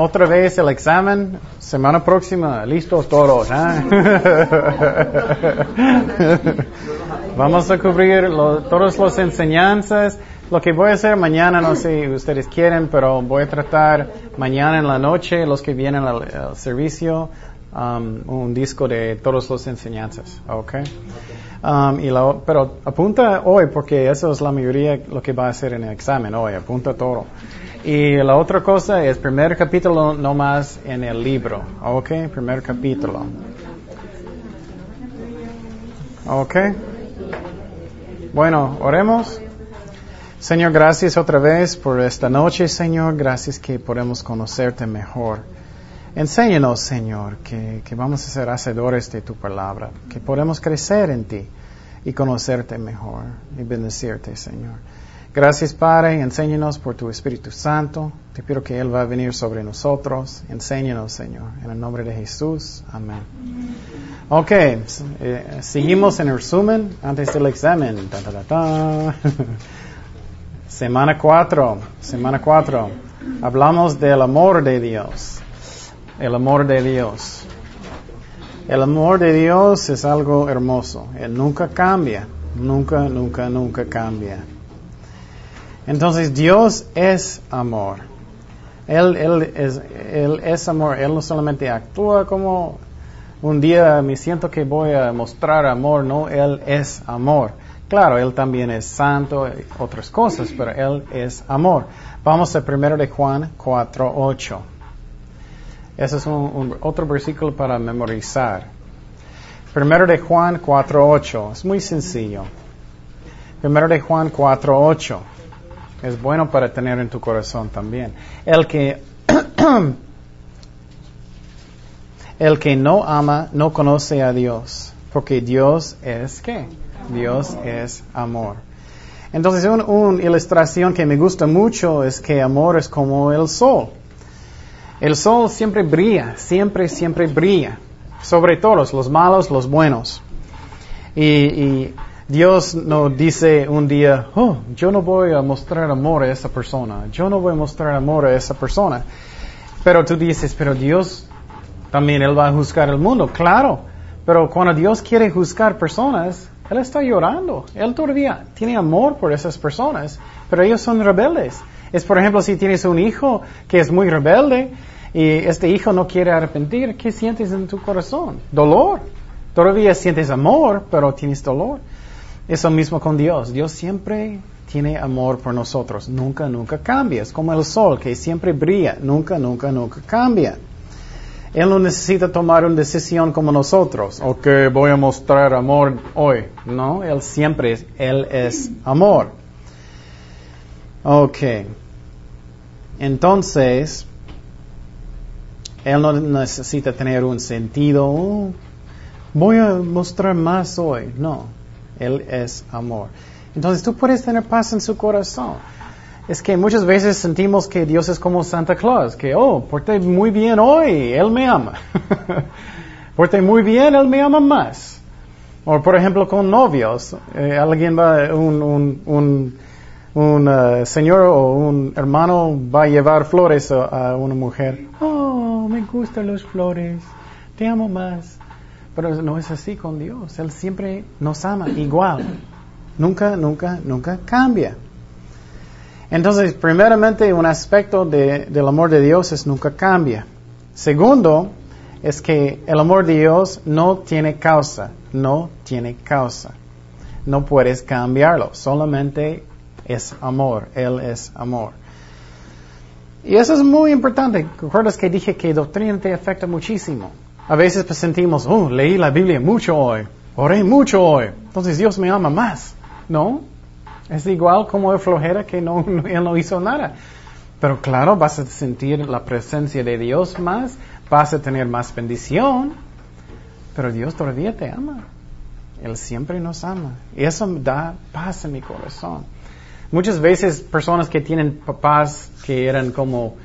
Otra vez el examen, semana próxima, listos todos. ¿eh? Vamos a cubrir todas las enseñanzas. Lo que voy a hacer mañana, no sé si ustedes quieren, pero voy a tratar mañana en la noche, los que vienen al, servicio, um, un disco de todas las enseñanzas. ¿Ok? Um, y pero apunta hoy, porque eso es la mayoría lo que va a hacer en el examen hoy, apunta todo. Y la otra cosa es primer capítulo no más en el libro, ¿ok? Primer capítulo. ¿Ok? Bueno, oremos. Señor, gracias otra vez por esta noche, Señor. Gracias que podemos conocerte mejor. Enséñanos, Señor, que, vamos a ser hacedores de tu palabra, que podemos crecer en ti y conocerte mejor y bendecirte, Señor. Gracias, Padre. Enséñanos por tu Espíritu Santo. Te pido que Él va a venir sobre nosotros. Enséñanos, Señor. En el nombre de Jesús. Amén. Ok, eh, seguimos en el resumen antes del examen. semana 4. Semana 4. Hablamos del amor de Dios el amor de Dios. El amor de Dios es algo hermoso. Él nunca cambia. Nunca, nunca, nunca cambia. Entonces Dios es amor. Él, es, amor. Él no solamente actúa como un día me siento que voy a mostrar amor. No, Él es amor. Claro, Él también es santo otras cosas, pero Él es amor. Vamos a primero de Juan 4, 8. Ese es un, otro versículo para memorizar. Primero de Juan 4.8. Es muy sencillo. Primero de Juan 4.8. Es bueno para tener en tu corazón también. El que, el que no ama no conoce a Dios. Porque Dios es qué? Dios es amor. Entonces, una ilustración que me gusta mucho es que amor es como el sol. El sol siempre brilla, siempre, siempre brilla, sobre todos, los malos, los buenos. Y, Dios no dice un día, oh, yo no voy a mostrar amor a esa persona, yo no voy a mostrar amor a esa persona. Pero tú dices, pero Dios también Él va a juzgar el mundo, claro. Pero cuando Dios quiere juzgar personas, Él está llorando. Él todavía tiene amor por esas personas, pero ellos son rebeldes. Es, por ejemplo, si tienes un hijo que es muy rebelde y este hijo no quiere arrepentir, ¿qué sientes en tu corazón? Dolor. Todavía sientes amor, pero tienes dolor. Es lo mismo con Dios. Dios siempre tiene amor por nosotros. Nunca, nunca cambia. Es como el sol que siempre brilla. Nunca, nunca, nunca cambia. Él no necesita tomar una decisión como nosotros. Ok, voy a mostrar amor hoy. No, Él siempre, Él es amor. Ok. Entonces, Él no necesita tener un sentido. Oh, voy a mostrar más hoy. No. Él es amor. Entonces tú puedes tener paz en su corazón. Es que muchas veces sentimos que Dios es como Santa Claus, que, oh, porté muy bien hoy, Él me ama. porté muy bien, Él me ama más. O por ejemplo con novios, eh, alguien va, un, un, un un uh, señor o un hermano va a llevar flores a, una mujer. Oh, me gustan las flores, te amo más. Pero no es así con Dios. Él siempre nos ama igual. Nunca, nunca, nunca cambia. Entonces, primeramente, un aspecto del amor de Dios es nunca cambia. Segundo, es que el amor de Dios no tiene causa. No tiene causa. No puedes cambiarlo. Solamente es amor, Él es amor. Y eso es muy importante. ¿Recuerdas que dije que doctrina te afecta muchísimo? A veces pues sentimos, oh, leí la Biblia mucho hoy, oré mucho hoy, entonces Dios me ama más. No, es igual como el flojera que no, Él no hizo nada. Pero claro, vas a sentir la presencia de Dios más, vas a tener más bendición, pero Dios todavía te ama. Él siempre nos ama. Y eso da paz en mi corazón. Muchas veces personas que tienen papás que eran como,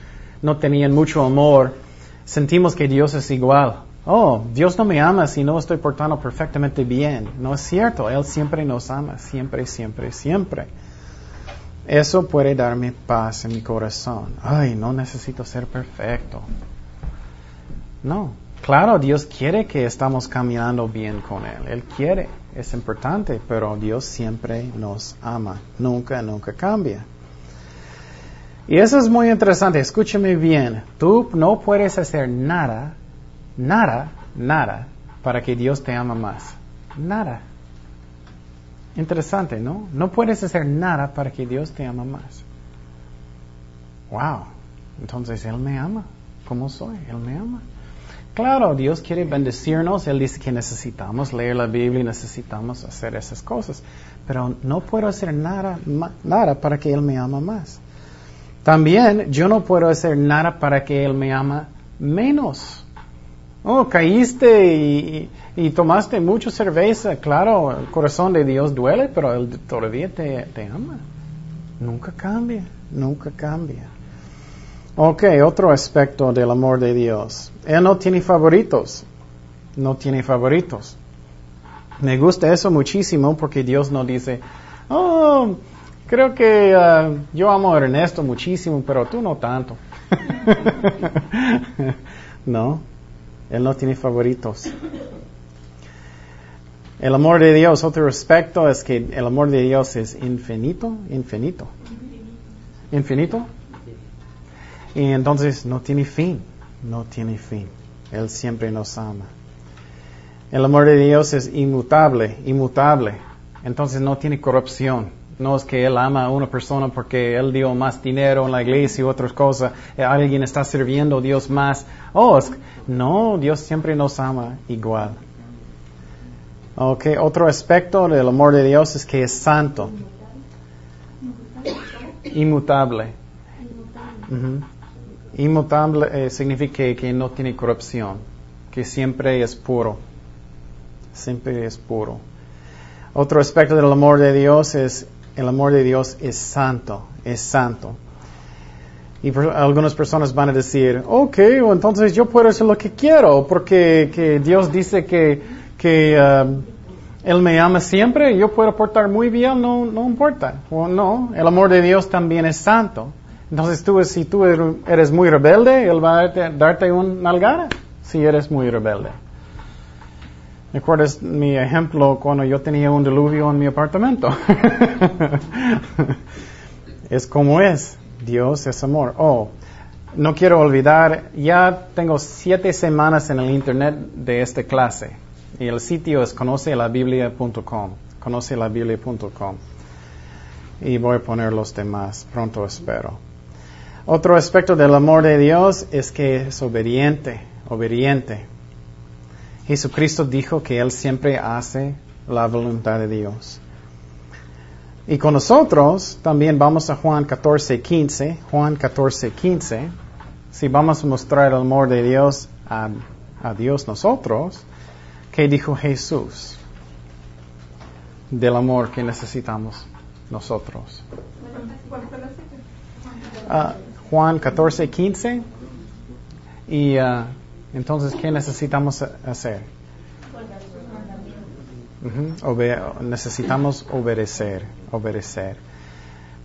no tenían mucho amor, sentimos que Dios es igual. Oh, Dios no me ama si no estoy portando perfectamente bien. No es cierto, Él siempre nos ama, siempre, siempre, siempre. Eso puede darme paz en mi corazón. Ay, no necesito ser perfecto. No, claro, Dios quiere que estamos caminando bien con Él. Él quiere, es importante, pero Dios siempre nos ama. Nunca, nunca cambia. Y eso es muy interesante. Escúchame bien. Tú no puedes hacer nada, nada, nada para que Dios te ama más. Nada. Interesante, ¿no? No puedes hacer nada para que Dios te ama más. Wow. Entonces Él me ama. ¿Cómo soy? Él me ama. Claro, Dios quiere bendecirnos. Él dice que necesitamos leer la Biblia y necesitamos hacer esas cosas. Pero no puedo hacer nada, nada para que Él me ama más. También yo no puedo hacer nada para que Él me ama menos. Oh, caíste y, tomaste mucha cerveza. Claro, el corazón de Dios duele, pero Él todavía te, te ama. Nunca cambia, nunca cambia. Ok, otro aspecto del amor de Dios. Él no tiene favoritos. No tiene favoritos. Me gusta eso muchísimo porque Dios no dice, oh, creo que uh, yo amo a Ernesto muchísimo, pero tú no tanto. no, él no tiene favoritos. El amor de Dios, otro aspecto es que el amor de Dios es infinito, infinito. Infinito. Y entonces no tiene fin, no tiene fin. Él siempre nos ama. El amor de Dios es inmutable, inmutable. Entonces no tiene corrupción. No es que Él ama a una persona porque Él dio más dinero en la iglesia y otras cosas. Eh, alguien está sirviendo a Dios más. Oh, no, Dios siempre nos ama igual. Ok, otro aspecto del amor de Dios es que es santo. Inmutable. Inmutable eh, significa que no tiene corrupción, que siempre es puro. Siempre es puro. Otro aspecto del amor de Dios es el amor de Dios es santo, es santo. Y algunas personas van a decir, ok, entonces yo puedo hacer lo que quiero, porque que Dios dice que, que um, Él me ama siempre, yo puedo portar muy bien, no, no importa. O no, el amor de Dios también es santo. Entonces tú, si tú eres muy rebelde, Él va a darte, darte un nalgada si eres muy rebelde. ¿Recuerdas mi ejemplo cuando yo tenía un diluvio en mi apartamento? es como es. Dios es amor. Oh, no quiero olvidar, ya tengo siete semanas en el internet de esta clase. Y el sitio es conocelabiblia.com. Conocelabiblia.com. Y voy a poner los demás. Pronto espero. Otro aspecto del amor de Dios es que es obediente. Obediente. Jesucristo dijo que Él siempre hace la voluntad de Dios. Y con nosotros también vamos a Juan 14, 15. Juan 14, 15. Si vamos a mostrar el amor de Dios a, a Dios nosotros, ¿qué dijo Jesús? Del amor que necesitamos nosotros. Uh, Juan 14, 15. Y uh, entonces, ¿qué necesitamos hacer? Necesitamos obedecer, obedecer.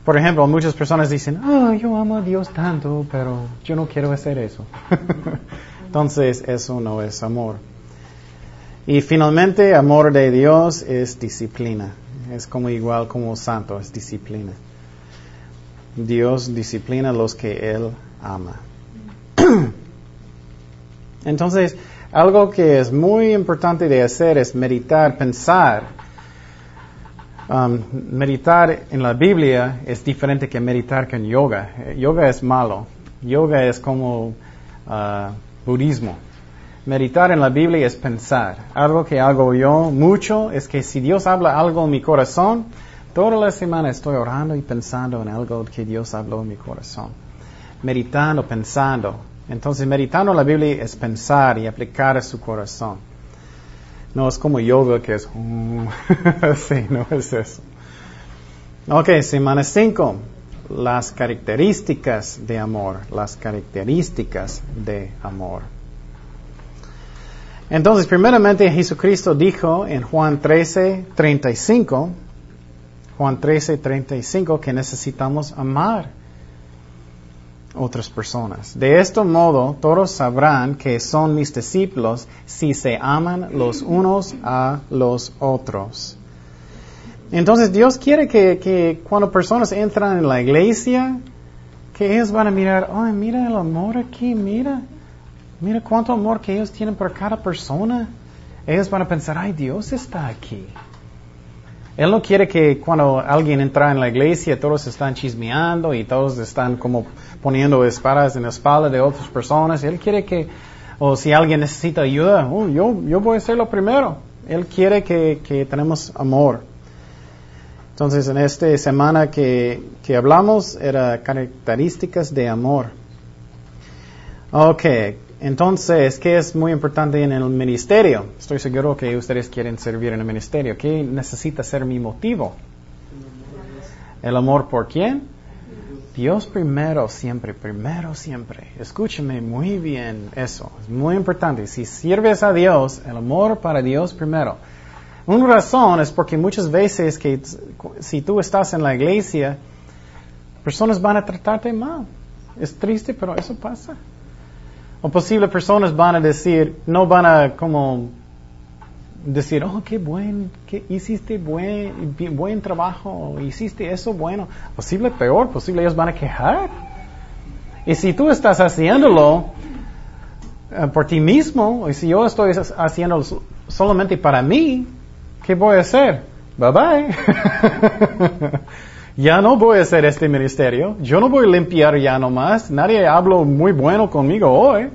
Por ejemplo, muchas personas dicen, oh, yo amo a Dios tanto, pero yo no quiero hacer eso. Entonces, eso no es amor. Y finalmente, amor de Dios es disciplina. Es como igual como santo, es disciplina. Dios disciplina a los que Él ama. Entonces, algo que es muy importante de hacer es meditar, pensar. Um, meditar en la Biblia es diferente que meditar con yoga. Yoga es malo. Yoga es como uh, budismo. Meditar en la Biblia es pensar. Algo que hago yo mucho es que si Dios habla algo en mi corazón, toda la semana estoy orando y pensando en algo que Dios habló en mi corazón. Meditando, pensando. Entonces, meditando la Biblia es pensar y aplicar a su corazón. No es como yoga que es, mm, sí, no es eso. Ok, semana 5. Las características de amor. Las características de amor. Entonces, primeramente Jesucristo dijo en Juan 13, 35, Juan 13, 35, que necesitamos amar otras personas. De este modo, todos sabrán que son mis discípulos si se aman los unos a los otros. Entonces Dios quiere que, cuando personas entran en la iglesia, que ellos van a mirar, ay, mira el amor aquí, mira, mira cuánto amor que ellos tienen por cada persona. Ellos van a pensar, ay, Dios está aquí. Él no quiere que cuando alguien entra en la iglesia todos están chismeando y todos están como poniendo espadas en la espalda de otras personas. Él quiere que, o si alguien necesita ayuda, oh, yo, yo voy a ser lo primero. Él quiere que, que tenemos amor. Entonces, en esta semana que, que hablamos era características de amor. Ok, entonces, ¿qué es muy importante en el ministerio? Estoy seguro que ustedes quieren servir en el ministerio. ¿Qué necesita ser mi motivo? ¿El amor por quién? Dios primero, siempre, primero, siempre. Escúcheme muy bien eso. Es muy importante. Si sirves a Dios, el amor para Dios primero. Una razón es porque muchas veces que si tú estás en la iglesia, personas van a tratarte mal. Es triste, pero eso pasa. O posible personas van a decir, no van a como decir, oh, qué buen, que hiciste buen, buen trabajo, hiciste eso bueno. Posible peor, posible ellos van a quejar. Y si tú estás haciéndolo eh, por ti mismo, y si yo estoy haciéndolo solamente para mí, ¿qué voy a hacer? Bye bye. ya no voy a hacer este ministerio, yo no voy a limpiar ya nomás, nadie habla muy bueno conmigo hoy.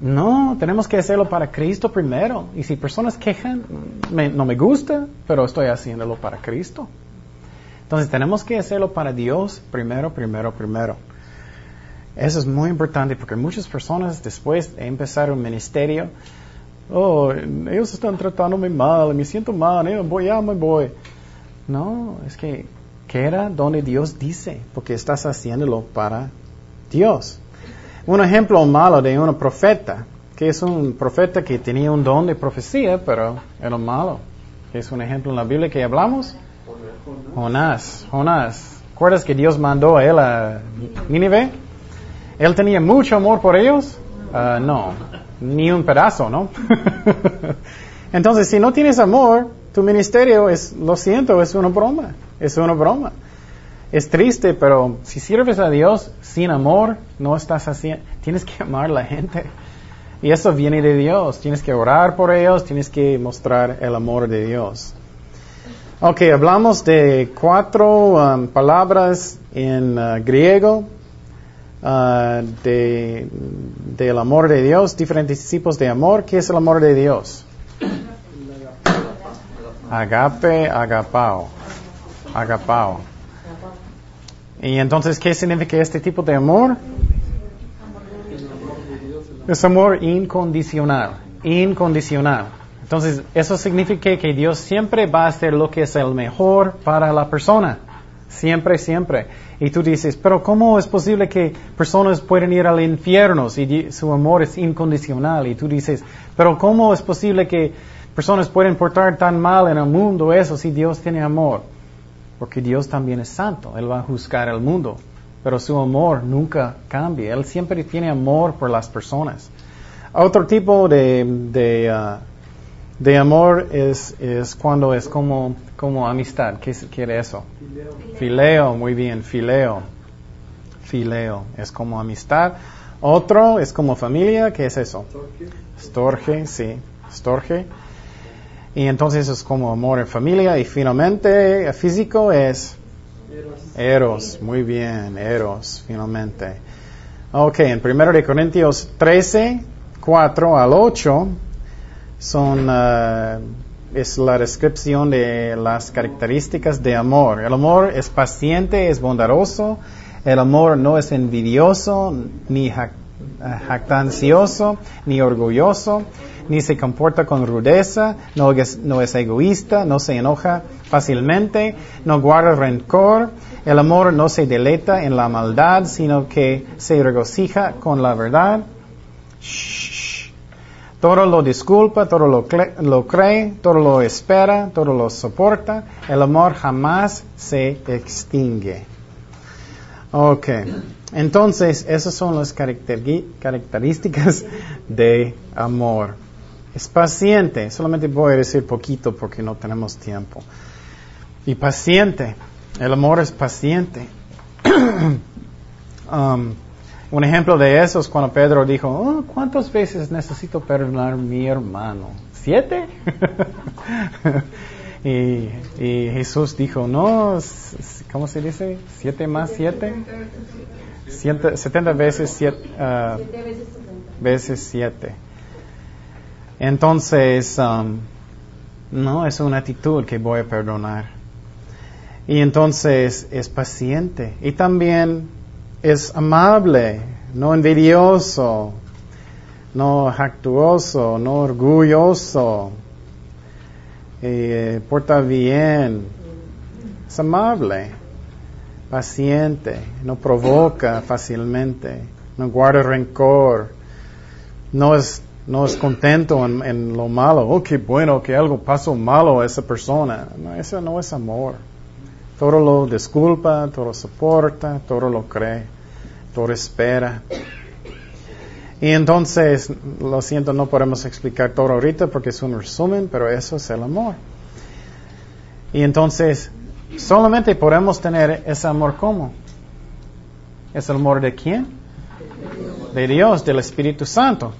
No, tenemos que hacerlo para Cristo primero. Y si personas quejan, no me gusta, pero estoy haciéndolo para Cristo. Entonces tenemos que hacerlo para Dios primero, primero, primero. Eso es muy importante porque muchas personas después de empezar un ministerio, oh, ellos están tratándome mal, me siento mal, voy, ya me voy. No, es que queda donde Dios dice, porque estás haciéndolo para Dios. Un ejemplo malo de un profeta, que es un profeta que tenía un don de profecía, pero era malo. Es un ejemplo en la Biblia que hablamos. Jonás, Jonás. ¿Recuerdas que Dios mandó a él a Nínive? ¿Él tenía mucho amor por ellos? Uh, no, ni un pedazo, ¿no? Entonces, si no tienes amor, tu ministerio es, lo siento, es una broma, es una broma. Es triste, pero si sirves a Dios sin amor, no estás haciendo, tienes que amar a la gente. Y eso viene de Dios. Tienes que orar por ellos, tienes que mostrar el amor de Dios. Ok, hablamos de cuatro um, palabras en uh, griego uh, de, del amor de Dios, diferentes tipos de amor. ¿Qué es el amor de Dios? Agape, agapao. Agapao. Y entonces, ¿qué significa este tipo de amor? Es amor incondicional, incondicional. Entonces, eso significa que Dios siempre va a hacer lo que es el mejor para la persona. Siempre, siempre. Y tú dices, pero ¿cómo es posible que personas pueden ir al infierno si su amor es incondicional? Y tú dices, pero ¿cómo es posible que personas pueden portar tan mal en el mundo eso si Dios tiene amor? Porque Dios también es santo, Él va a juzgar al mundo pero su amor nunca cambia. Él siempre tiene amor por las personas. Otro tipo de, de, uh, de amor es, es, cuando es como, como amistad. ¿Qué quiere eso? Fileo. fileo. muy bien, fileo. Fileo, es como amistad. Otro es como familia, ¿qué es eso? Storge, sí, storge. Y entonces es como amor en familia. Y finalmente, físico es Eros, muy bien, Eros, finalmente. Ok, en 1 de Corintios 13, 4 al 8 son, uh, es la descripción de las características de amor. El amor es paciente, es bondadoso, el amor no es envidioso, ni jactancioso, ni orgulloso, ni se comporta con rudeza, no es, no es egoísta, no se enoja fácilmente, no guarda rencor, el amor no se deleita en la maldad, sino que se regocija con la verdad. Todo lo disculpa, todo lo, lo, cree, todo lo espera, todo lo soporta. El amor jamás se extingue. Ok. Entonces, esas son las características de amor. Es paciente. Solamente voy a decir poquito porque no tenemos tiempo. Y paciente. El amor es paciente. Um, un ejemplo de eso es cuando Pedro dijo, oh, ¿cuántas veces necesito perdonar a mi hermano? ¿Siete? y, Jesús dijo, no, ¿cómo se dice? ¿Siete más siete? Setenta veces siete. Uh, veces siete. Entonces, um, no, es una actitud que voy a perdonar. Y entonces es paciente. Y también es amable, no envidioso, no jactuoso, no orgulloso, eh, porta bien, es amable, paciente, no provoca fácilmente, no guarda rencor, no es, no es contento en, lo malo, oh, qué bueno que algo pasó malo a esa persona. No, eso no es amor. Todo lo disculpa, todo lo soporta, todo lo cree, todo espera. Y entonces, lo siento, no podemos explicar todo ahorita porque es un resumen, pero eso es el amor. Y entonces, solamente podemos tener ese amor como. ¿Es el amor de quién? De Dios, del Espíritu Santo.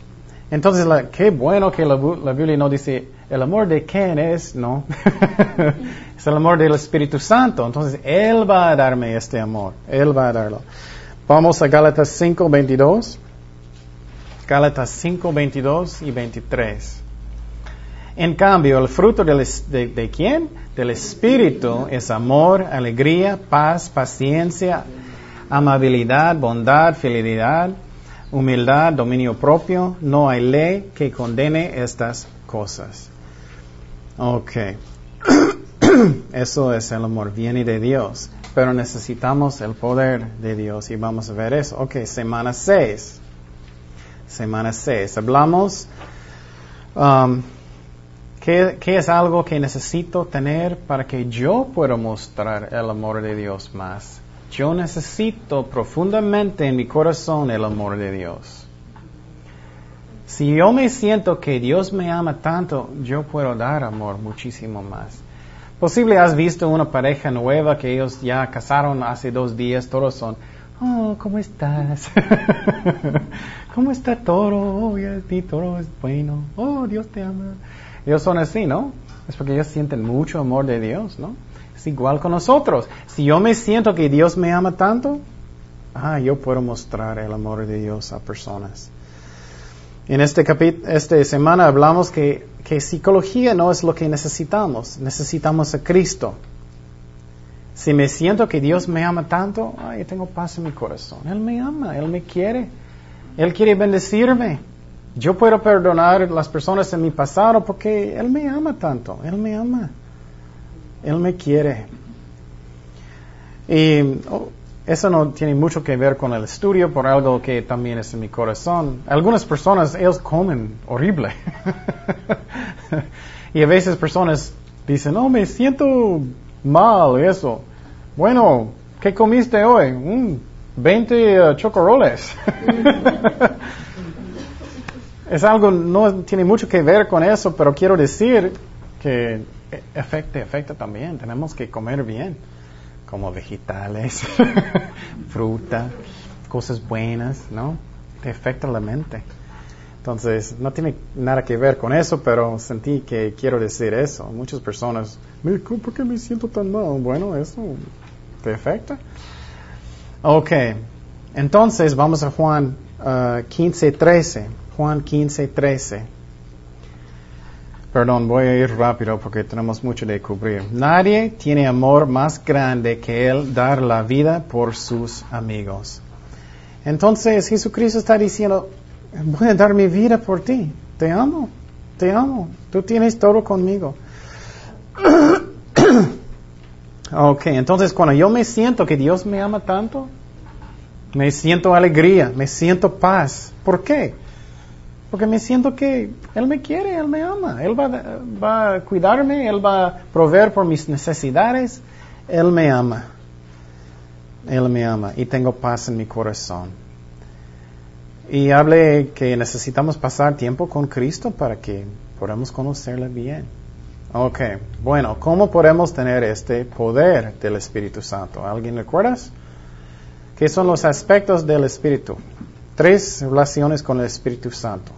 Entonces, qué bueno que la, Biblia no dice, el amor de quién es, no. es el amor del Espíritu Santo. Entonces, Él va a darme este amor. Él va a darlo. Vamos a Gálatas 5, 22. Gálatas 5, 22 y 23. En cambio, el fruto de, de, quién? Del Espíritu es amor, alegría, paz, paciencia, amabilidad, bondad, fidelidad, humildad, dominio propio. No hay ley que condene estas cosas. Ok. Eso es el amor, viene de Dios. Pero necesitamos el poder de Dios y vamos a ver eso. Ok, semana 6. Semana 6. Hablamos. Um, ¿qué, ¿Qué es algo que necesito tener para que yo pueda mostrar el amor de Dios más? Yo necesito profundamente en mi corazón el amor de Dios. Si yo me siento que Dios me ama tanto, yo puedo dar amor muchísimo más. Posible has visto una pareja nueva que ellos ya casaron hace dos días, todos son, oh, ¿cómo estás? ¿Cómo está todo? Oh, ti todo es bueno. Oh, Dios te ama. Ellos son así, ¿no? Es porque ellos sienten mucho amor de Dios, ¿no? Es igual con nosotros. Si yo me siento que Dios me ama tanto, ah, yo puedo mostrar el amor de Dios a personas. En este esta semana hablamos que, que psicología no es lo que necesitamos, necesitamos a Cristo. Si me siento que Dios me ama tanto, ay, tengo paz en mi corazón. Él me ama, Él me quiere, Él quiere bendecirme. Yo puedo perdonar las personas en mi pasado porque Él me ama tanto, Él me ama, Él me quiere. Y oh, eso no tiene mucho que ver con el estudio, por algo que también es en mi corazón. Algunas personas, ellos comen horrible. y a veces personas dicen, no, me siento mal, eso. Bueno, ¿qué comiste hoy? 20 mm, uh, chocoroles. es algo, no tiene mucho que ver con eso, pero quiero decir que afecta, afecta también. Tenemos que comer bien como vegetales, fruta, cosas buenas, ¿no? Te afecta la mente. Entonces, no tiene nada que ver con eso, pero sentí que quiero decir eso. Muchas personas, ¿por qué me siento tan mal? Bueno, eso te afecta. Ok, entonces vamos a Juan 15, uh, 13. Juan 15, 13. Perdón, voy a ir rápido porque tenemos mucho de cubrir. Nadie tiene amor más grande que el dar la vida por sus amigos. Entonces Jesucristo está diciendo, voy a dar mi vida por ti. Te amo, te amo. Tú tienes todo conmigo. ok, entonces cuando yo me siento que Dios me ama tanto, me siento alegría, me siento paz. ¿Por qué? Porque me siento que Él me quiere, Él me ama, Él va, a cuidarme, Él va a proveer por mis necesidades, Él me ama. Él me ama y tengo paz en mi corazón. Y hable que necesitamos pasar tiempo con Cristo para que podamos conocerle bien. Ok, bueno, ¿cómo podemos tener este poder del Espíritu Santo? ¿Alguien recuerdas? ¿Qué son los aspectos del Espíritu? Tres relaciones con el Espíritu Santo.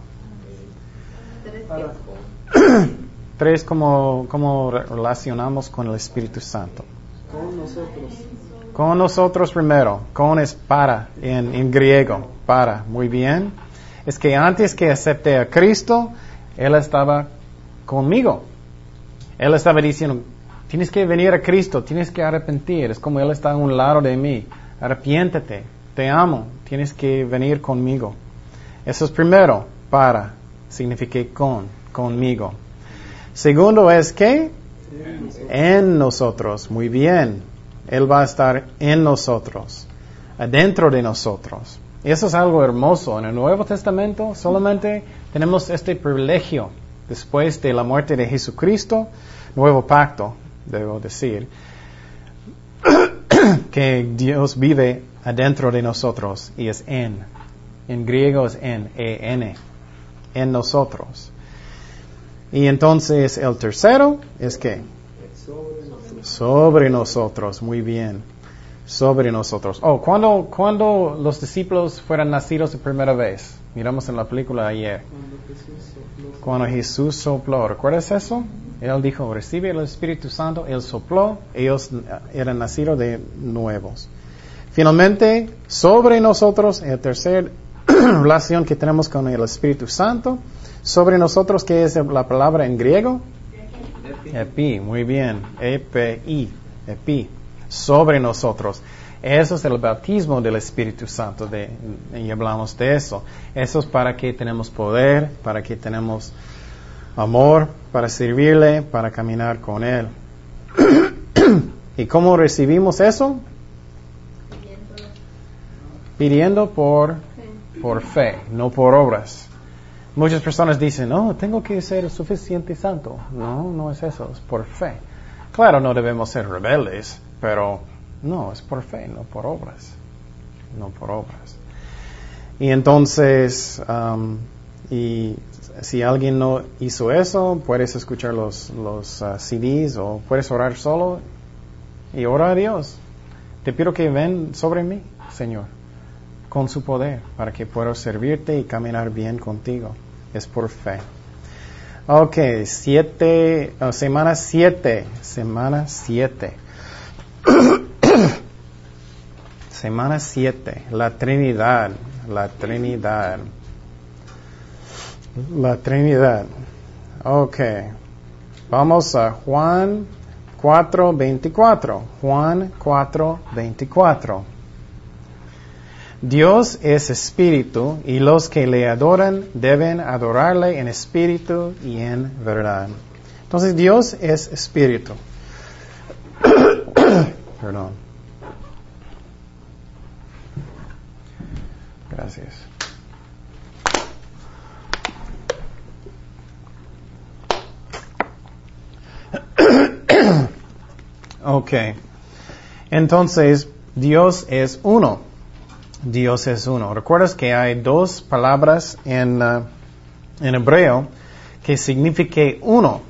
Tres como, como relacionamos con el Espíritu Santo. Con nosotros. Con nosotros primero. Con es para en, en griego. Para. Muy bien. Es que antes que acepté a Cristo, Él estaba conmigo. Él estaba diciendo, tienes que venir a Cristo, tienes que arrepentir. Es como Él está a un lado de mí. Arrepiéntete, te amo, tienes que venir conmigo. Eso es primero, para, significa con, conmigo. Segundo es que en nosotros, muy bien. Él va a estar en nosotros, adentro de nosotros. Eso es algo hermoso. En el Nuevo Testamento solamente tenemos este privilegio después de la muerte de Jesucristo, nuevo pacto, debo decir, que Dios vive adentro de nosotros y es en. En griego es en, en, en nosotros. Y entonces el tercero es que Sobre nosotros. muy bien, sobre nosotros. Oh, cuando, cuando los discípulos fueron nacidos de primera vez, miramos en la película ayer, Cuando Jesús sopló. ¿recuerdas eso? Él dijo, recibe el Espíritu Santo, Él sopló, ellos eh, eran nacidos de nuevos. Finalmente, sobre nosotros, la tercera relación que tenemos con el Espíritu Santo, sobre nosotros, que es la palabra en griego? Epi, muy bien. Epi, epi. Sobre nosotros. Eso es el bautismo del Espíritu Santo. De, y hablamos de eso. Eso es para que tenemos poder, para que tenemos amor, para servirle, para caminar con Él. ¿Y cómo recibimos eso? Pidiendo por, por fe, no por obras. Muchas personas dicen, no, tengo que ser suficiente santo. No, no es eso, es por fe. Claro, no debemos ser rebeldes, pero no, es por fe, no por obras. No por obras. Y entonces, um, y si alguien no hizo eso, puedes escuchar los, uh, CDs o puedes orar solo y ora a Dios. Te pido que ven sobre mí, Señor con su poder para que pueda servirte y caminar bien contigo. Es por fe. Ok, siete, oh, semana siete, semana siete. semana siete, la Trinidad, la Trinidad. La Trinidad. Ok, vamos a Juan 4, 24. Juan 4, 24. Dios es espíritu y los que le adoran deben adorarle en espíritu y en verdad. Entonces Dios es espíritu. Perdón. Gracias. ok. Entonces, Dios es uno. Dios es uno. ¿Recuerdas que hay dos palabras en, uh, en hebreo que significan uno?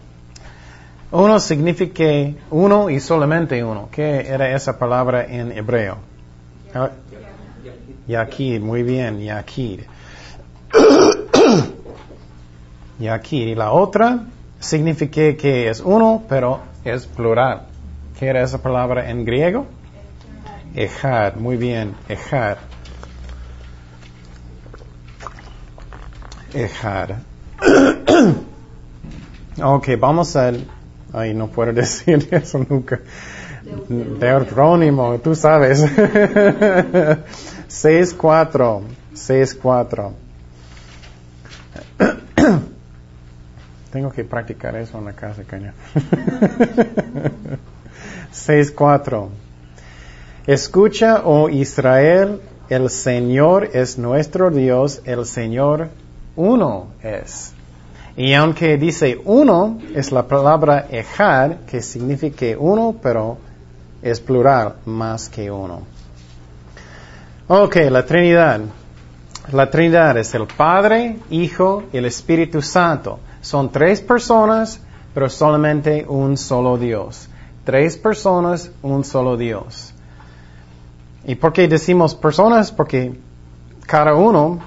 Uno significa uno y solamente uno. ¿Qué era esa palabra en hebreo? Yakid, muy bien, Yakid. Yakid. Y la otra significa que es uno, pero es plural. ¿Qué era esa palabra en griego? Ejad, muy bien, Ejad. Ejad. ok, vamos al... Ay, no puedo decir eso nunca. Deuterónimo, tú sabes. 6.4. 6.4. Tengo que practicar eso en la casa, caña. 6.4. Escucha, oh Israel, el Señor es nuestro Dios, el Señor uno es. Y aunque dice uno, es la palabra echad, que significa uno, pero es plural, más que uno. Ok, la Trinidad. La Trinidad es el Padre, Hijo y el Espíritu Santo. Son tres personas, pero solamente un solo Dios. Tres personas, un solo Dios. ¿Y por qué decimos personas? Porque cada uno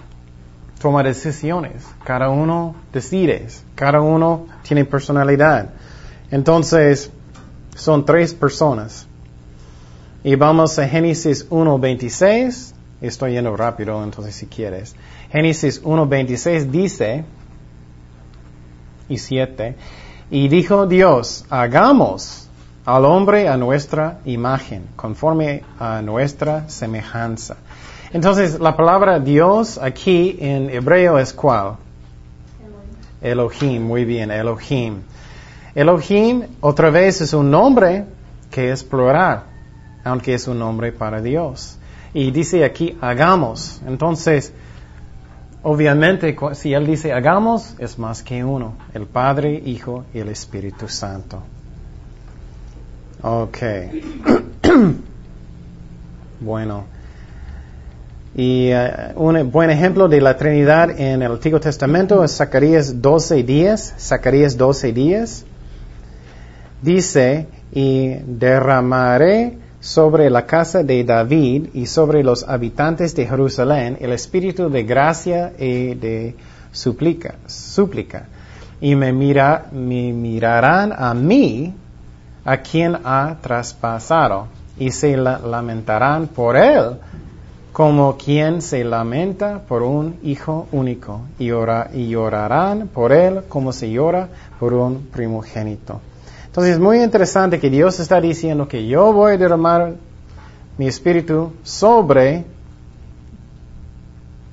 toma decisiones, cada uno decide, cada uno tiene personalidad. Entonces, son tres personas. Y vamos a Génesis 1.26. Estoy yendo rápido, entonces si quieres. Génesis 1.26 dice, y 7, y dijo Dios, hagamos al hombre a nuestra imagen, conforme a nuestra semejanza. Entonces, la palabra Dios aquí en hebreo es cuál? Elohim, muy bien, Elohim. Elohim otra vez es un nombre que es plural, aunque es un nombre para Dios. Y dice aquí, hagamos. Entonces, obviamente, si Él dice hagamos, es más que uno, el Padre, Hijo y el Espíritu Santo. Ok. bueno. Y uh, un buen ejemplo de la Trinidad en el Antiguo Testamento es Zacarías 12 días. Zacarías 12 días. Dice, y derramaré sobre la casa de David y sobre los habitantes de Jerusalén el espíritu de gracia y de súplica, súplica. Y me, mira, me mirarán a mí, a quien ha traspasado, y se lamentarán por él, como quien se lamenta por un hijo único, y, y llorarán por él como se llora por un primogénito. Entonces es muy interesante que Dios está diciendo que yo voy a derramar mi espíritu sobre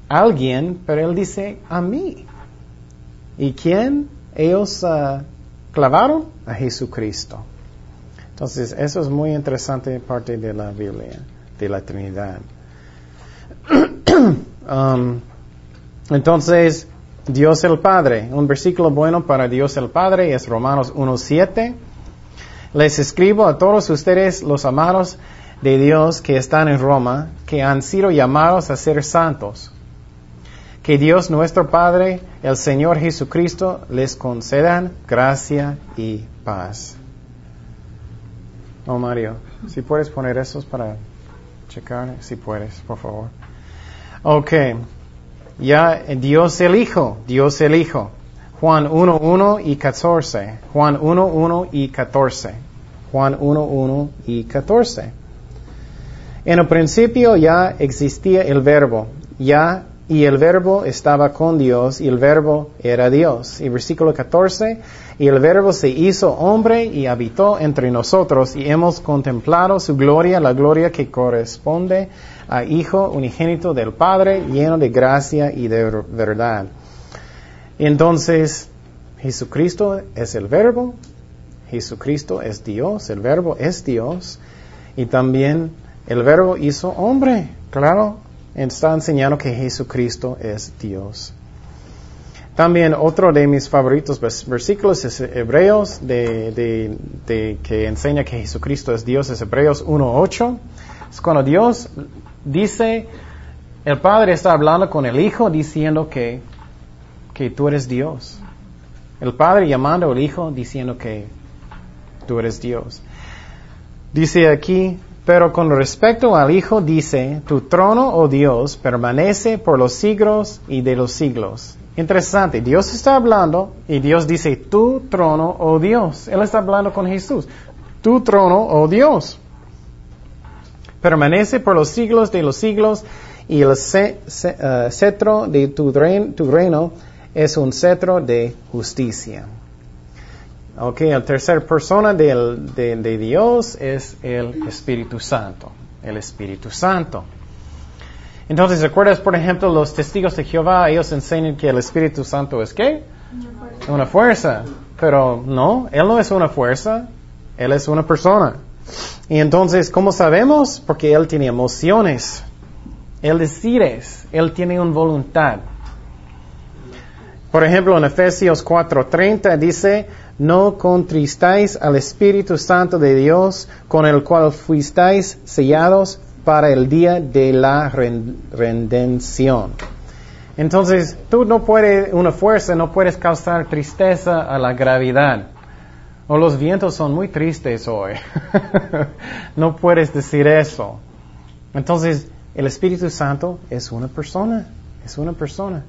alguien, pero Él dice a mí. ¿Y quién? Ellos uh, clavaron a Jesucristo. Entonces eso es muy interesante parte de la Biblia, de la Trinidad. um, entonces, Dios el Padre, un versículo bueno para Dios el Padre es Romanos 1.7. Les escribo a todos ustedes, los amados de Dios que están en Roma, que han sido llamados a ser santos. Que Dios nuestro Padre, el Señor Jesucristo, les concedan gracia y paz. Oh Mario, si puedes poner esos para checar, si puedes, por favor. Ok, ya Dios el Hijo, Dios el Hijo. Juan 1, 1 y 14. Juan 1, 1 y 14. Juan 1, 1 y 14. En el principio ya existía el verbo, ya y el verbo estaba con Dios y el verbo era Dios. Y versículo 14, y el verbo se hizo hombre y habitó entre nosotros y hemos contemplado su gloria, la gloria que corresponde a Hijo unigénito del Padre, lleno de gracia y de verdad. Entonces, Jesucristo es el verbo, Jesucristo es Dios, el verbo es Dios, y también el verbo hizo hombre, claro, está enseñando que Jesucristo es Dios. También otro de mis favoritos versículos es Hebreos, de, que enseña que Jesucristo es Dios, es Hebreos 1.8. Es cuando Dios dice, el Padre está hablando con el Hijo diciendo que que tú eres Dios. El Padre llamando al Hijo diciendo que tú eres Dios. Dice aquí, pero con respecto al Hijo dice, tu trono, oh Dios, permanece por los siglos y de los siglos. Interesante, Dios está hablando y Dios dice, tu trono, oh Dios. Él está hablando con Jesús. Tu trono, oh Dios. Permanece por los siglos de los siglos y el eh, cetro de tu reino es un cetro de justicia. Ok, la tercera persona de, Dios es el Espíritu Santo. El Espíritu Santo. Entonces, ¿recuerdas, por ejemplo, los testigos de Jehová? Ellos enseñan que el Espíritu Santo es qué? Una fuerza. Pero no, Él no es una fuerza, Él es una persona. Y entonces, ¿cómo sabemos? Porque Él tiene emociones. Él decide, Él tiene una voluntad. Por ejemplo, en Efesios 4:30 dice, no contristáis al Espíritu Santo de Dios, con el cual fuisteis sellados para el día de la redención. Entonces, tú no puedes, una fuerza no puedes causar tristeza a la gravedad. O los vientos son muy tristes hoy. no puedes decir eso. Entonces, el Espíritu Santo es una persona, es una persona.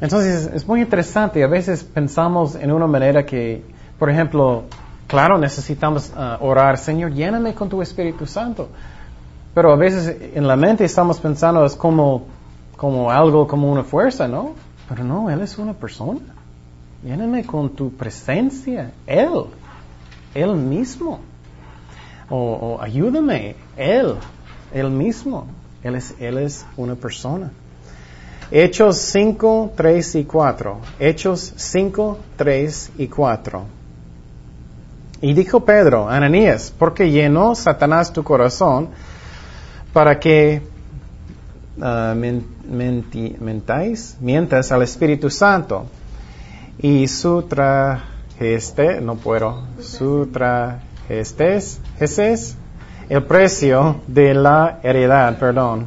Entonces, es muy interesante. A veces pensamos en una manera que, por ejemplo, claro, necesitamos uh, orar, Señor, lléname con tu Espíritu Santo. Pero a veces en la mente estamos pensando es como, como algo, como una fuerza, ¿no? Pero no, Él es una persona. Lléname con tu presencia, Él, Él mismo. O, ayúdame, Él, Él mismo. Él es, él es una persona. Hechos 5, 3 y 4. Hechos 5, 3 y 4. Y dijo Pedro, Ananías, porque llenó Satanás tu corazón para que uh, mentáis, mientas al Espíritu Santo y sutrajeste, no puedo, sutrajestes, es el precio de la heredad, perdón,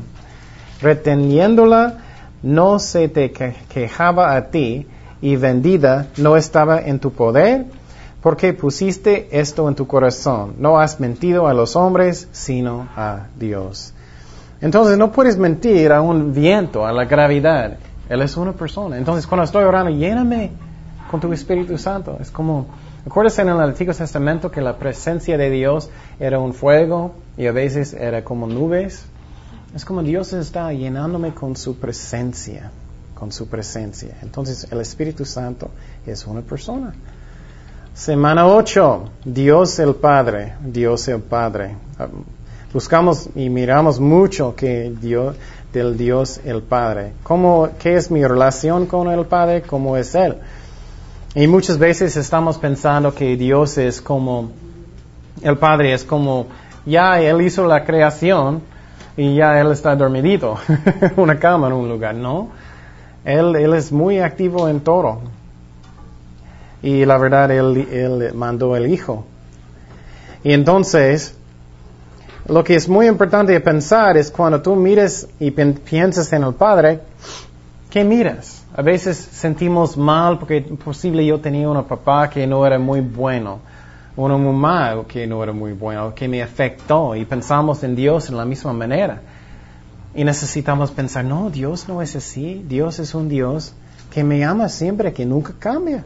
reteniéndola no se te quejaba a ti y vendida no estaba en tu poder, porque pusiste esto en tu corazón. No has mentido a los hombres, sino a Dios. Entonces no puedes mentir a un viento, a la gravedad. Él es una persona. Entonces cuando estoy orando, lléname con tu Espíritu Santo. Es como, acuérdate en el Antiguo Testamento que la presencia de Dios era un fuego y a veces era como nubes. Es como Dios está llenándome con su presencia, con su presencia. Entonces el Espíritu Santo es una persona. Semana 8, Dios el Padre, Dios el Padre. Buscamos y miramos mucho que Dios, del Dios el Padre. ¿Cómo, ¿Qué es mi relación con el Padre? ¿Cómo es Él? Y muchas veces estamos pensando que Dios es como, el Padre es como, ya Él hizo la creación, y ya él está dormidito, una cama en un lugar, no. Él, él es muy activo en todo. Y la verdad, él, él mandó el Hijo. Y entonces, lo que es muy importante pensar es cuando tú mires y piensas en el Padre, ¿qué miras? A veces sentimos mal porque posible yo tenía un papá que no era muy bueno una mamá que no era muy buena, que me afectó y pensamos en Dios en la misma manera. Y necesitamos pensar, no, Dios no es así, Dios es un Dios que me ama siempre, que nunca cambia.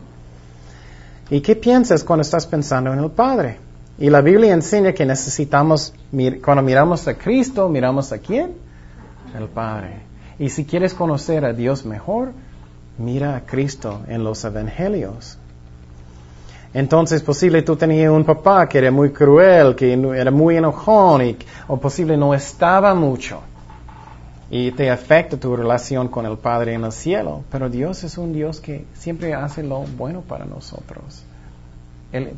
¿Y qué piensas cuando estás pensando en el Padre? Y la Biblia enseña que necesitamos, cuando miramos a Cristo, miramos a quién? El Padre. Y si quieres conocer a Dios mejor, mira a Cristo en los Evangelios. Entonces, posible tú tenías un papá que era muy cruel, que era muy enojón, o posible no estaba mucho. Y te afecta tu relación con el Padre en el cielo. Pero Dios es un Dios que siempre hace lo bueno para nosotros.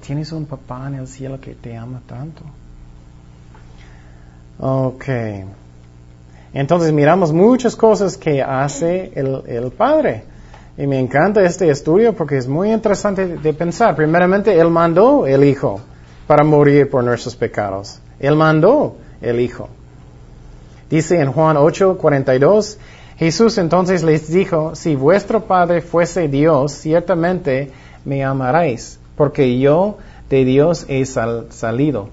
Tienes un papá en el cielo que te ama tanto. Ok. Entonces miramos muchas cosas que hace el, el Padre. Y me encanta este estudio porque es muy interesante de pensar. Primeramente, Él mandó el Hijo para morir por nuestros pecados. Él mandó el Hijo. Dice en Juan 8, 42, Jesús entonces les dijo, si vuestro Padre fuese Dios, ciertamente me amaréis, porque yo de Dios he salido.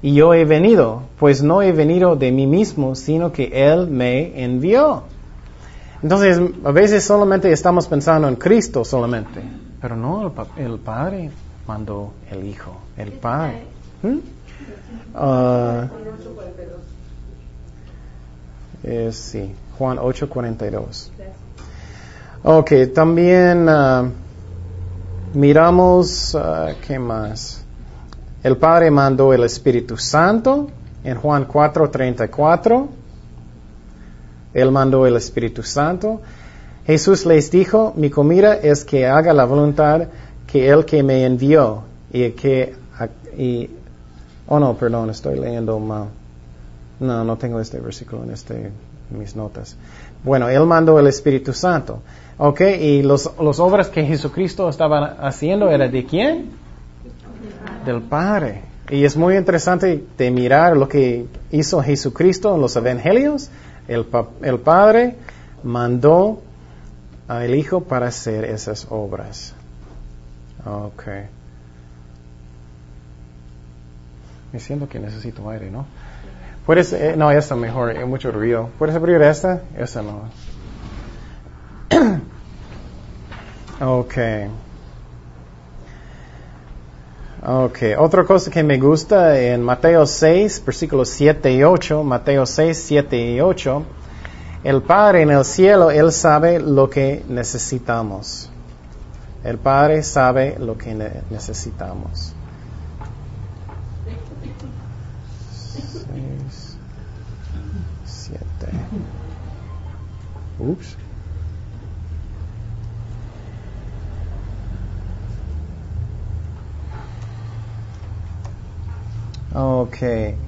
Y yo he venido, pues no he venido de mí mismo, sino que Él me envió. Entonces, a veces solamente estamos pensando en Cristo solamente, pero no, el, Padre mandó el Hijo, el Padre. ¿Mm? Uh, sí, Juan 8:42. Ok, también uh, miramos, uh, ¿qué más? El Padre mandó el Espíritu Santo en Juan 4:34. Él mandó el Espíritu Santo. Jesús les dijo, mi comida es que haga la voluntad que Él que me envió y que... Y, oh no, perdón, estoy leyendo mal. No, no tengo este versículo en este mis notas. Bueno, Él mandó el Espíritu Santo. Ok, y los, los obras que Jesucristo estaba haciendo era de quién? Del Padre. Y es muy interesante de mirar lo que hizo Jesucristo en los evangelios. El, el Padre mandó al Hijo para hacer esas obras. Ok. Me siento que necesito aire, ¿no? Puedes, eh, no, esta mejor, hay mucho ruido. ¿Puedes abrir esta? Esta no. ok. Ok, otra cosa que me gusta en Mateo 6, versículos 7 y 8, Mateo 6, 7 y 8, el Padre en el cielo, Él sabe lo que necesitamos. El Padre sabe lo que ne- necesitamos. Seis, siete. Ups. Ok.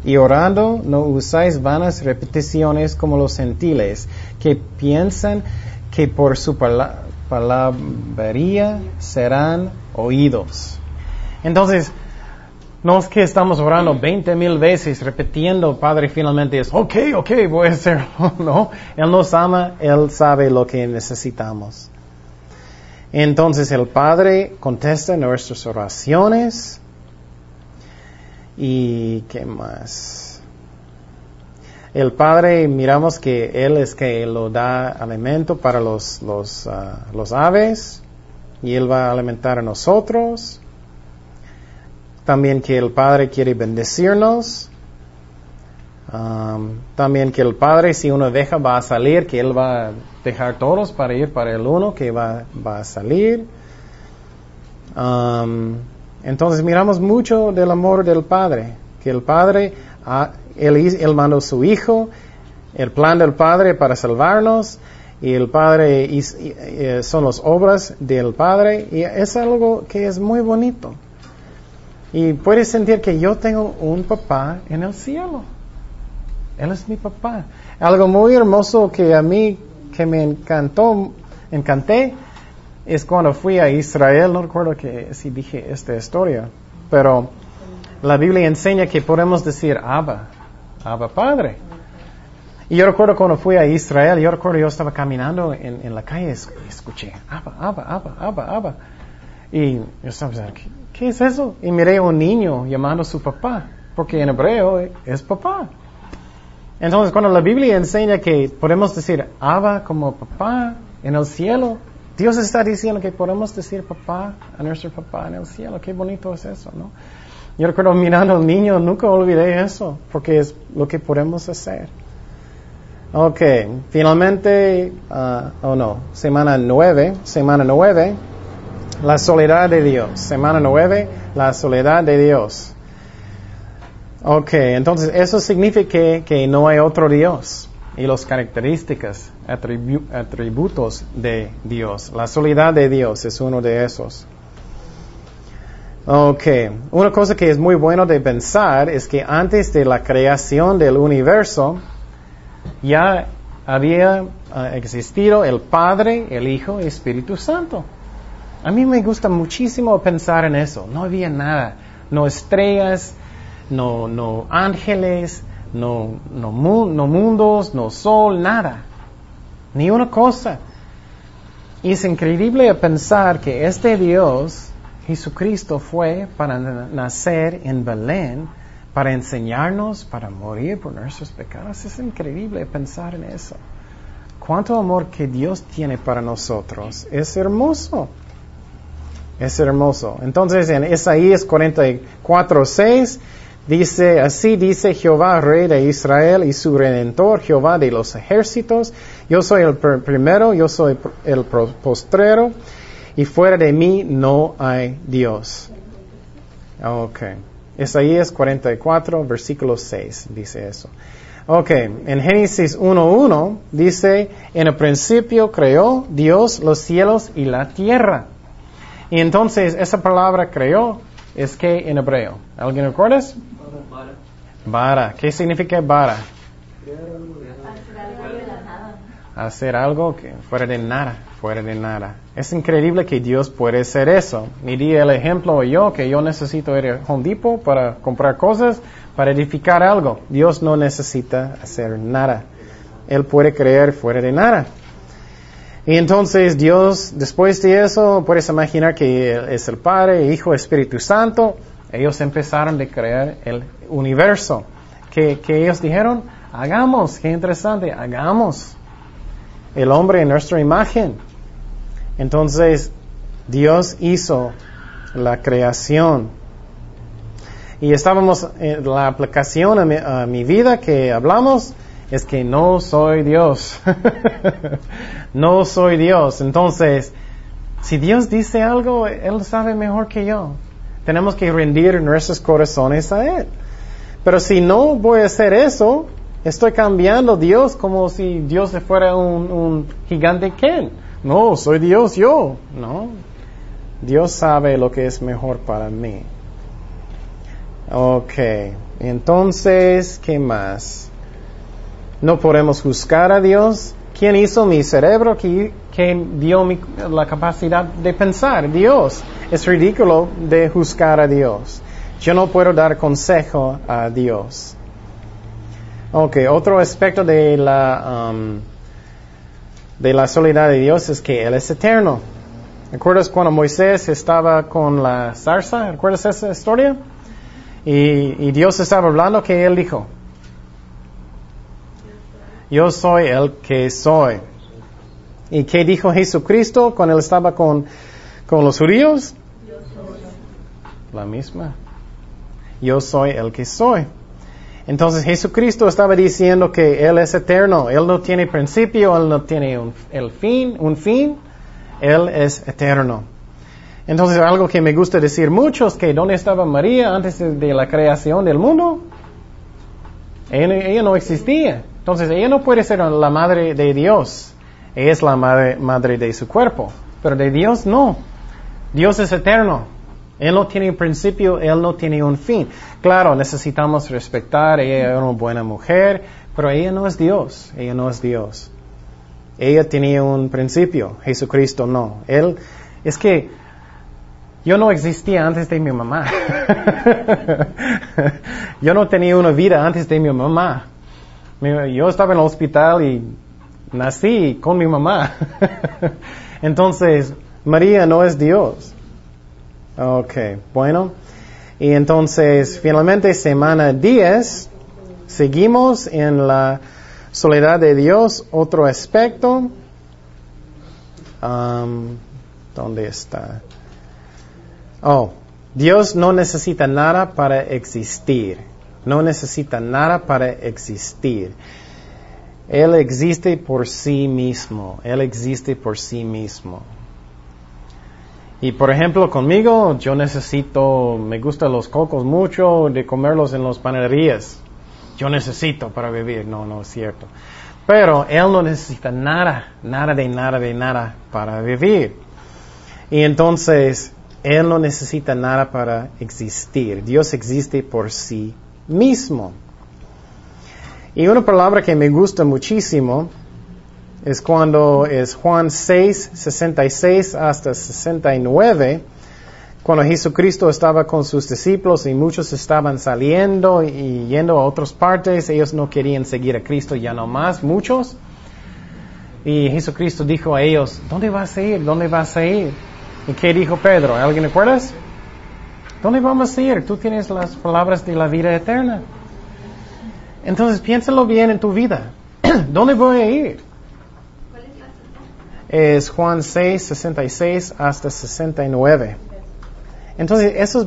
Y orando, no usáis vanas repeticiones como los gentiles, que piensan que por su pala- palabrería serán oídos. Entonces, no es que estamos orando 20 mil veces repitiendo, Padre, finalmente es, ok, ok, voy a hacerlo. No, Él nos ama, Él sabe lo que necesitamos. Entonces el Padre contesta nuestras oraciones. ¿Y qué más? El Padre, miramos que Él es que lo da alimento para los, los, ah, los aves y Él va a alimentar a nosotros. También que el Padre quiere bendecirnos. Um, también que el Padre, si uno deja, va a salir, que Él va a dejar todos para ir para el uno que va, va a salir. Entonces miramos mucho del amor del Padre, que el Padre, ah, él, él mandó su Hijo, el plan del Padre para salvarnos, y el Padre eh, son las obras del Padre, y es algo que es muy bonito. Y puedes sentir que yo tengo un papá en el cielo. Él es mi papá. Algo muy hermoso que a mí, que me encantó, encanté, es cuando fui a Israel, no recuerdo que si dije esta historia, pero la Biblia enseña que podemos decir Abba, Abba Padre. Y yo recuerdo cuando fui a Israel, yo recuerdo yo estaba caminando en, en la calle escuché Abba, Abba, Abba, Abba, Abba. Y yo estaba pensando, ¿qué, qué es eso? Y miré a un niño llamando a su papá, porque en hebreo es papá. Entonces, cuando la Biblia enseña que podemos decir Abba como papá en el cielo, Dios está diciendo que podemos decir papá a nuestro papá en el cielo. Qué bonito es eso, ¿no? Yo recuerdo mirando al niño, nunca olvidé eso, porque es lo que podemos hacer. Ok, finalmente, ah, oh no, semana nueve, semana nueve, la soledad de Dios. Semana nueve, la soledad de Dios. Ok, entonces eso significa que, que no hay otro Dios y las características, atribu- atributos de Dios. La soledad de Dios es uno de esos. Ok, una cosa que es muy bueno de pensar es que antes de la creación del universo ya había ah, existido el Padre, el Hijo y Espíritu Santo. A mí me gusta muchísimo pensar en eso. No había nada, no estrellas, no, no ángeles, no, no, no mundos, no sol, nada. Ni una cosa. Y es increíble pensar que este Dios, Jesucristo, fue para na- nacer en Belén, para enseñarnos, para morir por nuestros pecados. Es increíble pensar en eso. Cuánto amor que Dios tiene para nosotros. Es hermoso. Es hermoso. Entonces en Isaías 44, 6 dice, así dice Jehová, rey de Israel y su redentor, Jehová de los ejércitos, yo soy el pr- primero, yo soy el postrero, y fuera de mí no hay Dios. Ok. Isaías 44, versículo 6 dice eso. Ok, en Génesis 1.1 dice, en el principio creó Dios los cielos y la tierra. Y entonces esa palabra creó es que en hebreo. ¿Alguien recuerdas? Vara. ¿Qué significa vara? Hacer algo que fuera de nada, fuera de nada. Es increíble que Dios puede hacer eso. Me di el ejemplo yo que yo necesito ir a Home Depot para comprar cosas, para edificar algo. Dios no necesita hacer nada. Él puede creer fuera de nada. Y entonces Dios, después de eso, puedes imaginar que es el Padre, Hijo, Espíritu Santo. Ellos empezaron a crear el universo. Que, que ellos dijeron, hagamos, qué interesante, hagamos el hombre en nuestra imagen. Entonces, Dios hizo la creación. Y estábamos en la aplicación a mi, a mi vida que hablamos, es que no soy Dios. no soy Dios. Entonces, si Dios dice algo, Él sabe mejor que yo. Tenemos que rendir nuestros corazones a Él. Pero si no voy a hacer eso, estoy cambiando Dios como si Dios fuera un, un gigante Ken. No, soy Dios yo. No. Dios sabe lo que es mejor para mí. Ok. Entonces, ¿qué más? No podemos juzgar a Dios. ¿Quién hizo mi cerebro? ¿Quién dio mi, la capacidad de pensar? Dios. Es ridículo de juzgar a Dios. Yo no puedo dar consejo a Dios. Ok, otro aspecto de la, um, de la soledad de Dios es que Él es eterno. ¿Recuerdas cuando Moisés estaba con la zarza? ¿Recuerdas esa historia? Y, y Dios estaba hablando que Él dijo, yo soy el que soy. ¿Y qué dijo Jesucristo cuando Él estaba con, con los judíos? La misma. Yo soy el que soy. Entonces Jesucristo estaba diciendo que Él es eterno, Él no tiene principio, Él no tiene un, el fin, un fin, Él es eterno. Entonces algo que me gusta decir mucho es que ¿dónde estaba María antes de la creación del mundo? Ella, ella no existía. Entonces ella no puede ser la madre de Dios, ella es la madre, madre de su cuerpo, pero de Dios no. Dios es eterno, él no tiene un principio, Él no tiene un fin. Claro, necesitamos respetar, ella era una buena mujer, pero ella no es Dios, ella no es Dios. Ella tenía un principio, Jesucristo no. Él, es que yo no existía antes de mi mamá. yo no tenía una vida antes de mi mamá. Yo estaba en el hospital y nací con mi mamá. Entonces, María no es Dios. Ok, bueno. Y entonces, finalmente, semana 10, seguimos en la soledad de Dios, otro aspecto. Um, ¿Dónde está? Oh, Dios no necesita nada para existir. No necesita nada para existir. Él existe por sí mismo. Él existe por sí mismo. Y por ejemplo, conmigo, yo necesito, me gustan los cocos mucho de comerlos en las panaderías. Yo necesito para vivir. No, no es cierto. Pero Él no necesita nada, nada de nada de nada para vivir. Y entonces, Él no necesita nada para existir. Dios existe por sí mismo. Y una palabra que me gusta muchísimo es cuando es Juan 6, 66 hasta 69, cuando Jesucristo estaba con sus discípulos y muchos estaban saliendo y yendo a otras partes, ellos no querían seguir a Cristo ya no más, muchos. Y Jesucristo dijo a ellos, ¿dónde vas a ir? ¿Dónde vas a ir? ¿Y qué dijo Pedro? ¿Alguien recuerdas? ¿Dónde vamos a ir? Tú tienes las palabras de la vida eterna. Entonces piénsalo bien en tu vida. ¿Dónde voy a ir? Es Juan 6, 66 hasta 69. Entonces, eso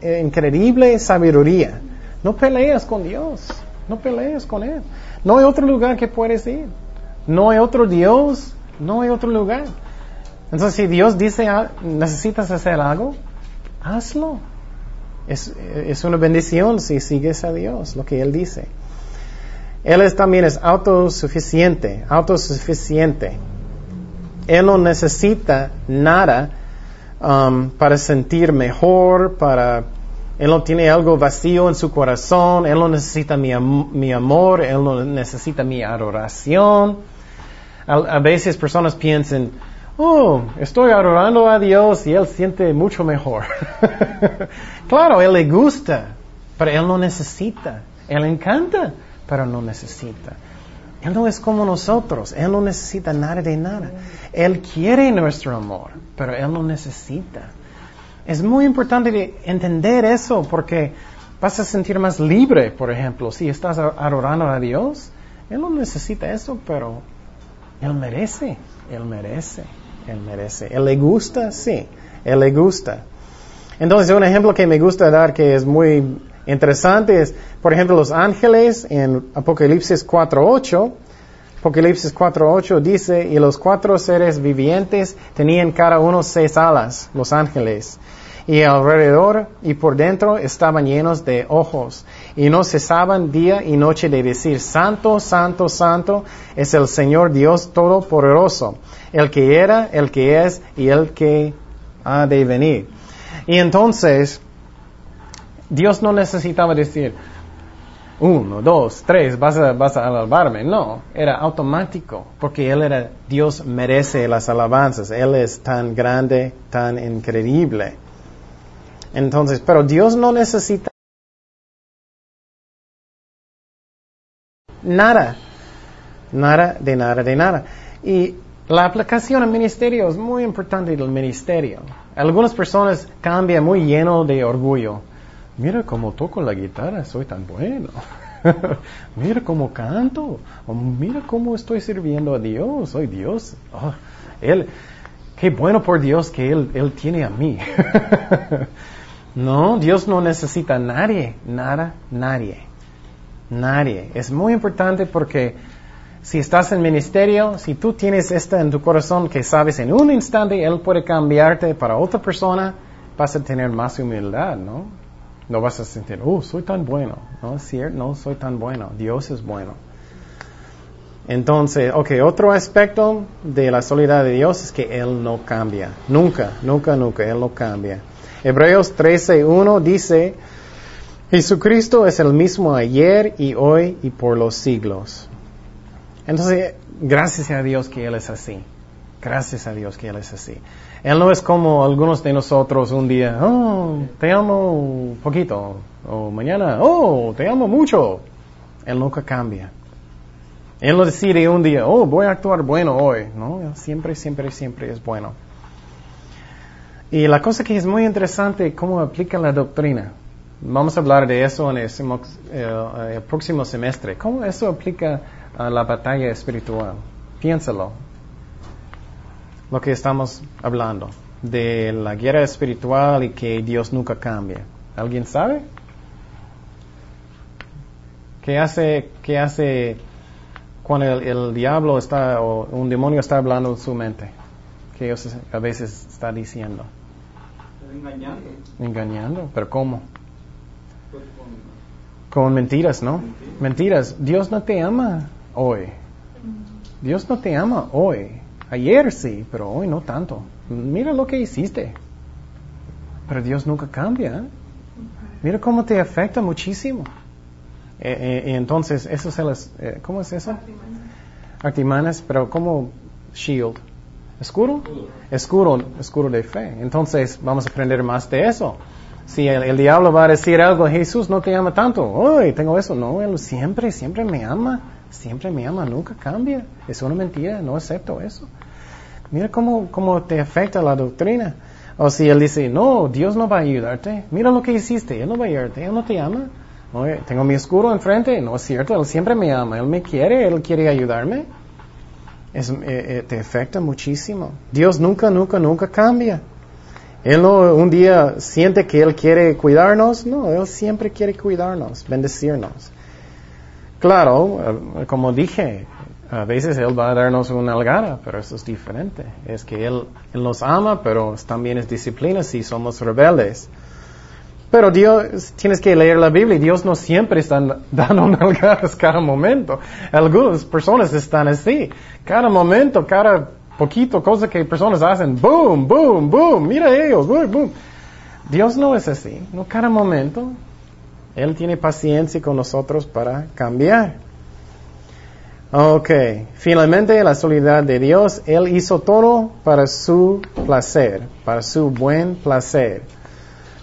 es increíble sabiduría. No peleas con Dios. No peleas con Él. No hay otro lugar que puedes ir. No hay otro Dios. No hay otro lugar. Entonces, si Dios dice, necesitas hacer algo, hazlo. Es, es, una bendición si sigues a Dios, lo que Él dice. Él es, también es autosuficiente, autosuficiente. Él no necesita nada um, para sentir mejor, para... Él no tiene algo vacío en su corazón, Él no necesita mi, mi amor, Él no necesita mi adoración. A, a veces personas piensan, oh, estoy adorando a Dios y Él siente mucho mejor. claro, Él le gusta, pero Él no necesita. Él encanta, pero no necesita. Él no es como nosotros, Él no necesita nada de nada. Él quiere nuestro amor, pero Él no necesita. Es muy importante entender eso porque vas a sentir más libre, por ejemplo, si estás adorando a Dios. Él no necesita eso, pero Él merece, Él merece, Él merece. ¿Él le gusta? Sí, Él le gusta. Entonces, un ejemplo que me gusta dar que es muy interesante es, por ejemplo, los ángeles en Apocalipsis 4.8. Apocalipsis 4.8 dice, y los cuatro seres vivientes tenían cada uno seis alas, los ángeles y alrededor y por dentro estaban llenos de ojos, y no cesaban día y noche de decir, Santo, Santo, Santo es el Señor Dios Todopoderoso, el que era, el que es y el que ha de venir. Y entonces, Dios no necesitaba decir, uno, dos, tres, vas a, vas a alabarme. No, era automático, porque Él era, Dios merece las alabanzas. Él es tan grande, tan increíble. Entonces, pero Dios no necesita nada, nada de nada de nada. Y la aplicación al ministerio es muy importante del ministerio. Algunas personas cambian muy lleno de orgullo. Mira cómo toco la guitarra, soy tan bueno. mira cómo canto. Oh, mira cómo estoy sirviendo a Dios, soy Dios. Oh, él, qué bueno por Dios que Él, él tiene a mí. No, Dios no necesita a nadie, nada, nadie. Nadie. Es muy importante porque si estás en ministerio, si tú tienes esto en tu corazón que sabes en un instante Él puede cambiarte para otra persona, vas a tener más humildad, ¿no? No vas a sentir, oh, soy tan bueno. No es cierto, no soy tan bueno. Dios es bueno. Entonces, ok, otro aspecto de la solidaridad de Dios es que Él no cambia. Nunca, nunca, nunca, Él no cambia. Hebreos 13.1 dice, Jesucristo es el mismo ayer y hoy y por los siglos. Entonces, gracias a Dios que Él es así. Gracias a Dios que Él es así. Él no es como algunos de nosotros un día, oh, te amo poquito, o mañana, oh, te amo mucho. Él nunca cambia. Él no decide un día, oh, voy a actuar bueno hoy. No, siempre, siempre, siempre es bueno. Y la cosa que es muy interesante, cómo aplica la doctrina. Vamos a hablar de eso en el, eh, próximo semestre. ¿Cómo eso aplica a la batalla espiritual? Piénsalo. Lo que estamos hablando de la guerra espiritual y que Dios nunca cambia. ¿Alguien sabe? ¿Qué hace, qué hace cuando el, el, diablo está o un demonio está hablando en su mente? ¿Qué a veces está diciendo? Engañando. Engañando, pero ¿cómo? Con, mentiras, ¿no? Mentiras. Dios no te ama hoy. Dios no te ama hoy. Ayer sí, pero hoy no tanto. Mira lo que hiciste. Pero Dios nunca cambia. Mira cómo te afecta muchísimo. Eh, eh, entonces, eso se las, eh, ¿cómo es eso? Artimanas, pero como shield. ¿Escuro? Escuro, escuro de fe. Entonces vamos a aprender más de eso. Si el, diablo va a decir algo, Jesús no te ama tanto, hoy tengo eso, no, él siempre, siempre me ama, siempre me ama, nunca cambia. Es una mentira, no acepto eso. Mira cómo, cómo te afecta la doctrina. O si él dice, no, Dios no va a ayudarte, mira lo que hiciste, él no va a ayudarte, él no te ama. Oye, tengo mi escudo enfrente, no es cierto, él siempre me ama, él me quiere, él quiere ayudarme. Es, eh, eh, te afecta muchísimo. Dios nunca, nunca, nunca cambia. Él no un día siente que Él quiere cuidarnos, no, Él siempre quiere cuidarnos, bendecirnos. Claro, eh, como dije, a veces Él va a darnos una algara, pero eso es diferente. Es que Él, nos ama, pero también es disciplina si somos rebeldes. Pero Dios, tienes que leer la Biblia Dios no siempre está dando nalgadas cada momento. Algunas personas están así. Cada momento, cada poquito cosa que personas hacen, boom, boom, boom, mira ellos, boom, boom. Dios no es así. No cada momento. Él tiene paciencia con nosotros para cambiar. Ok, finalmente la soledad de Dios, Él hizo todo para su placer, para su buen placer.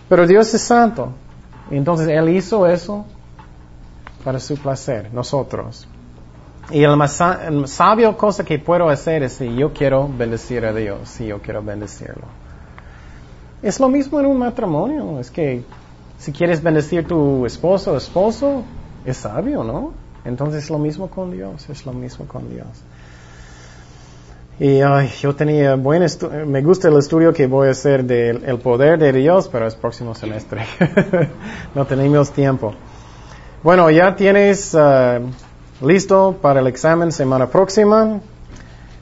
Pero Dios es santo, entonces Él hizo eso para su placer, nosotros. Y el más sabio cosa que puedo hacer es si yo quiero bendecir a Dios, si yo quiero bendecirlo. Es lo mismo en un matrimonio, es que si quieres bendecir tu esposo o esposo, es sabio, ¿no? Entonces es lo mismo con Dios, es lo mismo con Dios. Y ay, yo tenía buen me gusta el estudio que voy a hacer del el poder de Dios, pero es próximo semestre. no tenemos tiempo. Bueno, ya tienes uh, listo para el examen semana próxima.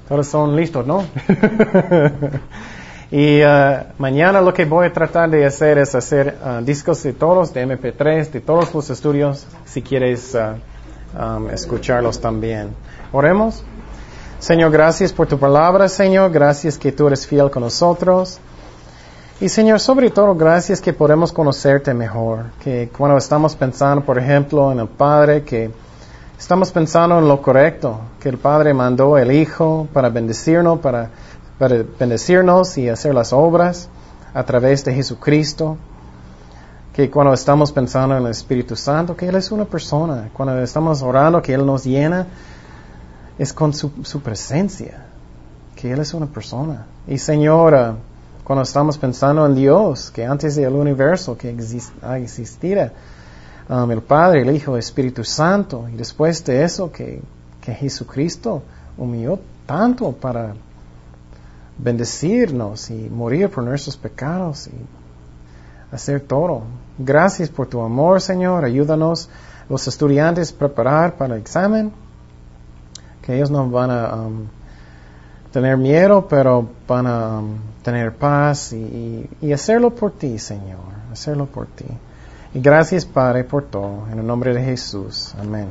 Todos son listos, ¿no? y uh, mañana lo que voy a tratar de hacer es hacer uh, discos de todos, de MP3, de todos los estudios, si quieres um, escucharlos también. Oremos. Señor, gracias por tu palabra, Señor. Gracias que tú eres fiel con nosotros. Y Señor, sobre todo, gracias que podemos conocerte mejor. Que cuando estamos pensando, por ejemplo, en el Padre, que estamos pensando en lo correcto, que el Padre mandó el Hijo para bendecirnos, para, para bendecirnos y hacer las obras a través de Jesucristo que cuando estamos pensando en el Espíritu Santo, que Él es una persona, cuando estamos orando, que Él nos llena, es con su, presencia, que Él es una persona. Y Señora, cuando estamos pensando en Dios, que antes del universo que ha existido, um, el Padre, el Hijo, el Espíritu Santo, y después de eso que, que Jesucristo humilló tanto para bendecirnos y morir por nuestros pecados y hacer todo. Gracias por tu amor, Señor. Ayúdanos los estudiantes a preparar para el examen. Que ellos no van a um, tener miedo, pero van a um, tener paz y, y, hacerlo por ti, Señor. Hacerlo por ti. Y gracias, Padre, por todo. En el nombre de Jesús. Amén.